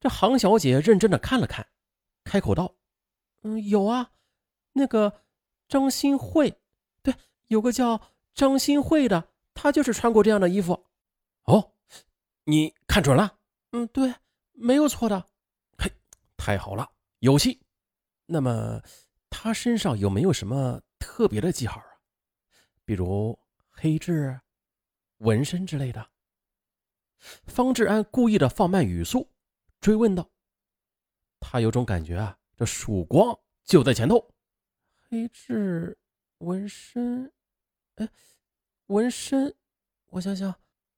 这杭小姐认真的看了看，开口道：“嗯，有啊，那个张新慧，对，有个叫张新慧的，她就是穿过这样的衣服。”哦，你看准了？嗯，对，没有错的。嘿，太好了，有戏。那么，她身上有没有什么特别的记号啊？比如黑痣、纹身之类的？方志安故意的放慢语速，追问道：“他有种感觉啊，这曙光就在前头。黑痣、纹身，哎，纹身，我想想，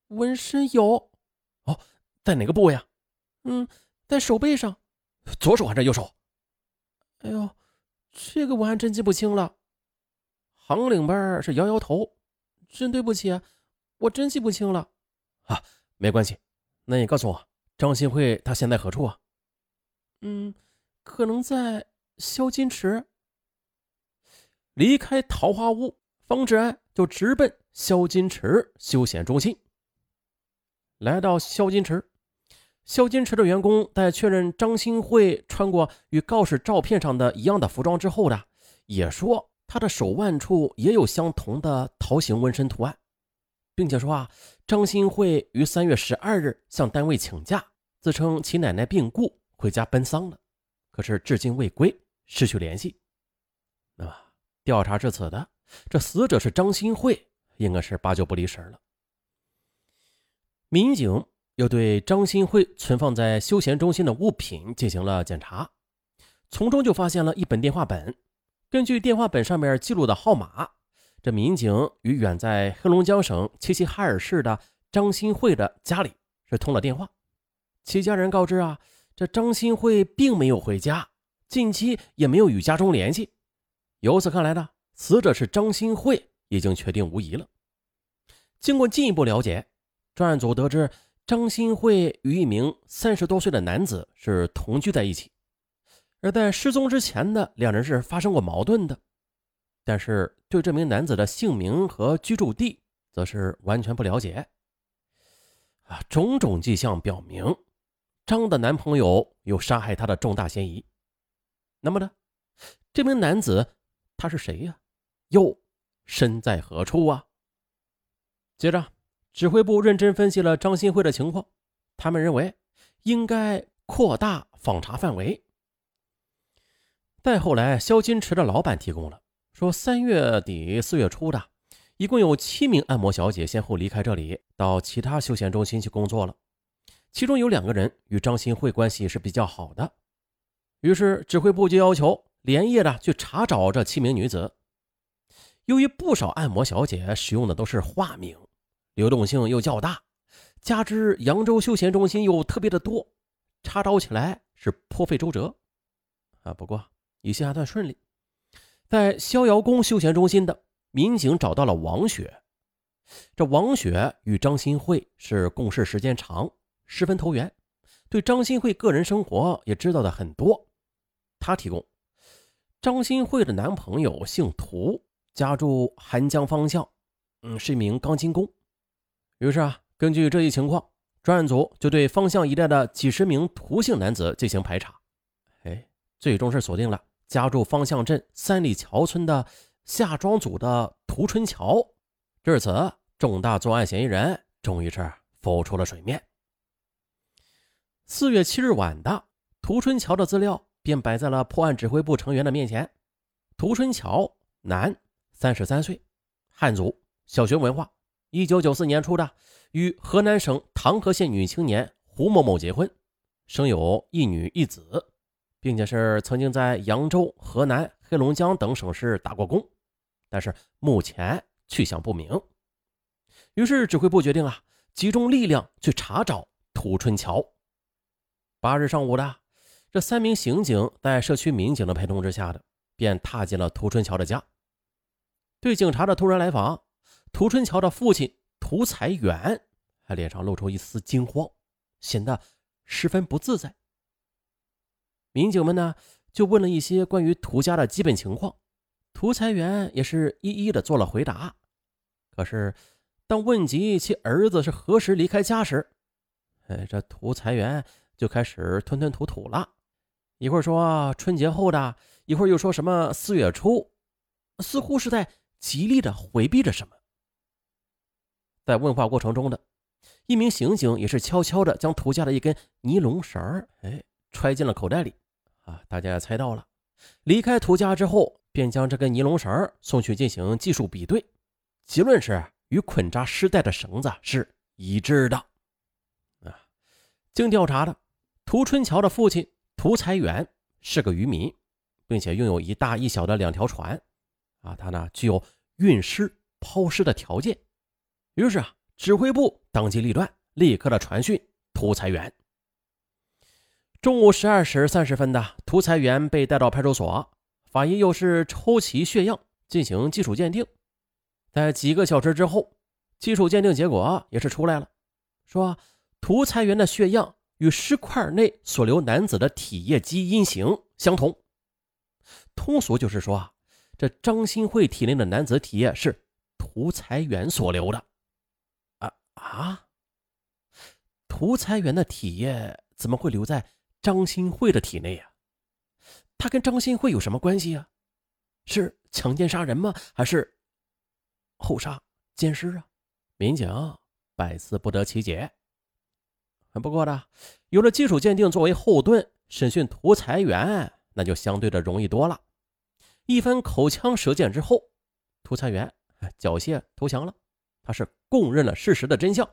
纹身有哦，在哪个部位啊？嗯，在手背上，左手还是右手？哎呦，这个我还真记不清了。杭领班是摇摇头，真对不起，我真记不清了。啊。”没关系，那你告诉我，张新慧她现在何处啊？嗯，可能在萧金池。离开桃花坞，方志安就直奔萧金池休闲中心。来到萧金池，萧金池的员工在确认张新慧穿过与告示照片上的一样的服装之后的，也说她的手腕处也有相同的桃形纹身图案。并且说啊，张新慧于三月十二日向单位请假，自称其奶奶病故，回家奔丧了，可是至今未归，失去联系。那么调查至此的，这死者是张新慧，应该是八九不离十了。民警又对张新慧存放在休闲中心的物品进行了检查，从中就发现了一本电话本，根据电话本上面记录的号码。这民警与远在黑龙江省齐齐哈尔市的张新慧的家里是通了电话，其家人告知啊，这张新慧并没有回家，近期也没有与家中联系。由此看来呢，死者是张新慧已经确定无疑了。经过进一步了解，专案组得知张新慧与一名三十多岁的男子是同居在一起，而在失踪之前呢，两人是发生过矛盾的。但是对这名男子的姓名和居住地，则是完全不了解。啊，种种迹象表明，张的男朋友有杀害她的重大嫌疑。那么呢，这名男子他是谁呀？又身在何处啊？接着，指挥部认真分析了张新辉的情况，他们认为应该扩大访查范围。再后来，肖金池的老板提供了。说三月底四月初的，一共有七名按摩小姐先后离开这里，到其他休闲中心去工作了。其中有两个人与张新慧关系是比较好的，于是指挥部就要求连夜的去查找这七名女子。由于不少按摩小姐使用的都是化名，流动性又较大，加之扬州休闲中心又特别的多，查找起来是颇费周折。啊，不过一切还算顺利。在逍遥宫休闲中心的民警找到了王雪。这王雪与张新慧是共事时间长，十分投缘，对张新慧个人生活也知道的很多。他提供，张新慧的男朋友姓涂，家住韩江方向，嗯，是一名钢筋工。于是啊，根据这一情况，专案组就对方向一带的几十名涂姓男子进行排查。哎，最终是锁定了。家住方向镇三里桥村的夏庄组的涂春桥，至此，重大作案嫌疑人终于是浮出了水面。四月七日晚的，涂春桥的资料便摆在了破案指挥部成员的面前。涂春桥，男，三十三岁，汉族，小学文化，一九九四年出的，与河南省唐河县女青年胡某某结婚，生有一女一子。并且是曾经在扬州、河南、黑龙江等省市打过工，但是目前去向不明。于是指挥部决定啊，集中力量去查找涂春桥。八日上午的，这三名刑警在社区民警的陪同之下的，便踏进了涂春桥的家。对警察的突然来访，涂春桥的父亲涂才远，还脸上露出一丝惊慌，显得十分不自在。民警们呢，就问了一些关于涂家的基本情况，涂才元也是一一的做了回答。可是，当问及其儿子是何时离开家时，哎，这涂才元就开始吞吞吐吐了，一会儿说春节后的，一会儿又说什么四月初，似乎是在极力的回避着什么。在问话过程中的一名刑警也是悄悄的将涂家的一根尼龙绳儿，哎，揣进了口袋里。啊，大家也猜到了，离开涂家之后，便将这根尼龙绳送去进行技术比对，结论是与捆扎尸袋的绳子是一致的。啊，经调查的。涂春桥的父亲涂才元是个渔民，并且拥有一大一小的两条船，啊，他呢具有运尸抛尸的条件。于是啊，指挥部当机立断，立刻的传讯涂才元。中午十二时三十分的，涂才元被带到派出所，法医又是抽其血样进行基础鉴定。在几个小时之后，基础鉴定结果也是出来了，说涂才元的血样。与尸块内所留男子的体液基因型相同，通俗就是说，这张新慧体内的男子体液是涂才元所留的。啊啊！涂才元的体液怎么会留在张新慧的体内呀？他跟张新慧有什么关系啊？是强奸杀人吗？还是后杀奸尸啊？民警百思不得其解。不过呢，有了基础鉴定作为后盾，审讯涂才元那就相对的容易多了。一番口腔舌剑之后，涂才元缴械投降了，他是供认了事实的真相。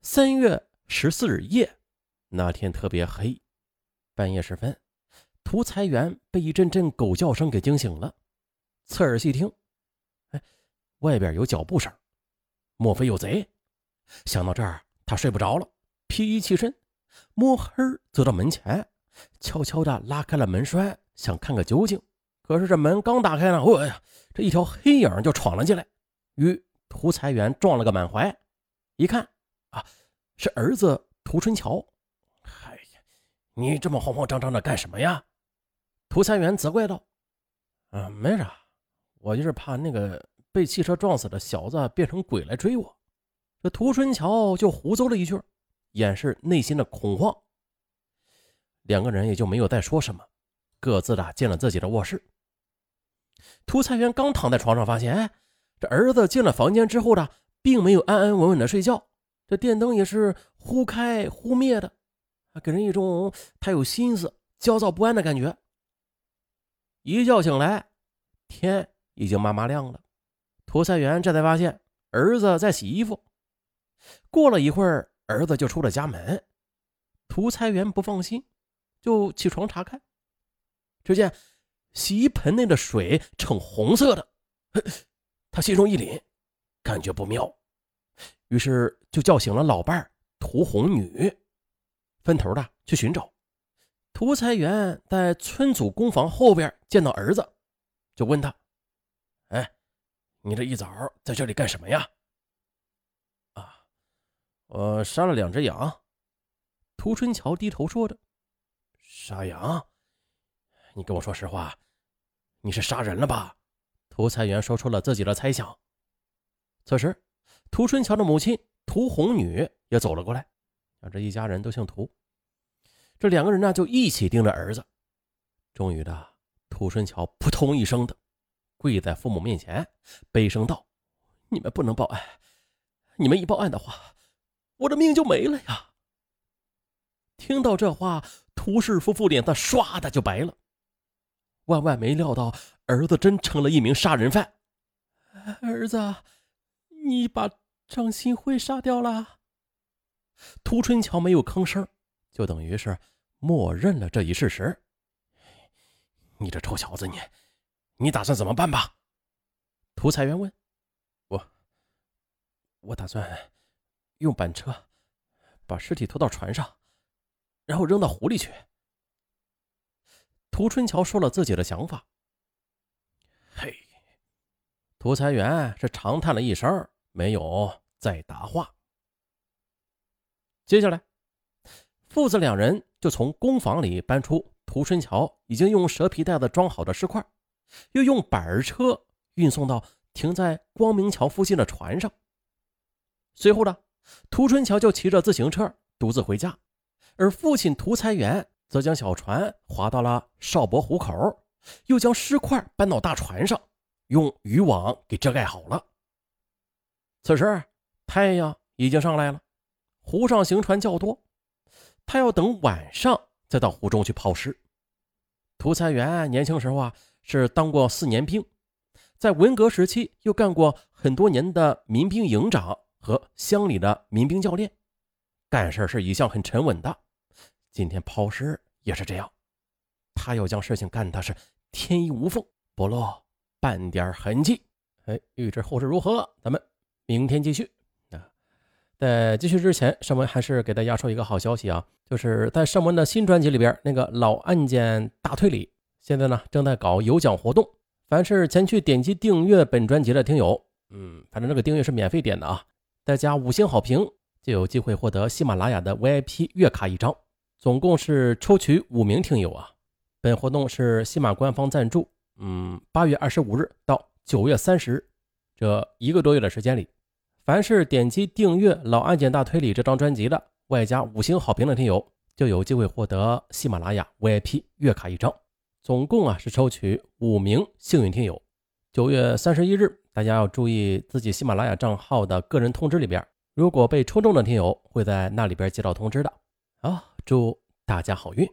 三月十四日夜，那天特别黑，半夜时分，涂才元被一阵阵狗叫声给惊醒了，侧耳细听，哎，外边有脚步声，莫非有贼？想到这儿。他睡不着了，披衣起身，摸黑走到门前，悄悄地拉开了门栓，想看个究竟。可是这门刚打开呢，哎呀，这一条黑影就闯了进来，与涂才元撞了个满怀。一看啊，是儿子涂春桥。你这么慌慌张张的干什么呀？涂才元责怪道：“啊，没啥，我就是怕那个被汽车撞死的小子变成鬼来追我。”这涂春桥就胡诌了一句，掩饰内心的恐慌。两个人也就没有再说什么，各自的进了自己的卧室。涂才元刚躺在床上，发现，哎，这儿子进了房间之后呢，并没有安安稳稳的睡觉，这电灯也是忽开忽灭的，给人一种他有心思、焦躁不安的感觉。一觉醒来，天已经麻麻亮了，涂才元这才发现儿子在洗衣服。过了一会儿，儿子就出了家门。涂才元不放心，就起床查看。只见洗衣盆内的水呈红色的，他心中一凛，感觉不妙，于是就叫醒了老伴儿涂红女，分头的去寻找。涂才元在村组工房后边见到儿子，就问他：“哎，你这一早在这里干什么呀？”啊我杀了两只羊，涂春桥低头说着：“杀羊？你跟我说实话，你是杀人了吧？”涂才元说出了自己的猜想。此时，涂春桥的母亲涂红女也走了过来，啊，这一家人都姓涂。这两个人呢，就一起盯着儿子。终于的，涂春桥扑通一声的跪在父母面前，悲声道：“你们不能报案，你们一报案的话。”我的命就没了呀！听到这话，涂氏夫妇脸色唰的就白了。万万没料到，儿子真成了一名杀人犯。儿子，你把张新辉杀掉了？涂春桥没有吭声，就等于是默认了这一事实。你这臭小子，你，你打算怎么办吧？涂彩元问。我，我打算。用板车把尸体拖到船上，然后扔到湖里去。涂春桥说了自己的想法。嘿，涂才元是长叹了一声，没有再答话。接下来，父子两人就从工房里搬出涂春桥已经用蛇皮袋子装好的尸块，又用板车运送到停在光明桥附近的船上。随后呢？涂春桥就骑着自行车独自回家，而父亲涂才元则将小船划到了邵伯湖口，又将尸块搬到大船上，用渔网给遮盖好了。此时太阳已经上来了，湖上行船较多，他要等晚上再到湖中去抛尸。涂才元年轻时候啊，是当过四年兵，在文革时期又干过很多年的民兵营长和乡里的民兵教练，干事是一向很沉稳的。今天抛尸也是这样，他要将事情干的是天衣无缝，不露半点痕迹。哎，预知后事如何，咱们明天继续。在继续之前，尚文还是给大家说一个好消息啊。就是在尚文的新专辑里边，那个老案件大推理，现在呢正在搞有奖活动。凡是前去点击订阅本专辑的听友，嗯，反正这个订阅是免费点的啊，再加五星好评就有机会获得喜马拉雅的 VIP 月卡一张。总共是抽取五名听友啊。本活动是喜马官方赞助，嗯，八月二十五日到九月三十日这一个多月的时间里，凡是点击订阅老案件大推理这张专辑的。外加五星好评的听友就有机会获得喜马拉雅 VIP 月卡一张，总共啊是抽取五名幸运听友。九月三十一日，大家要注意自己喜马拉雅账号的个人通知里边，如果被抽中的听友会在那里边接到通知的。好，祝大家好运。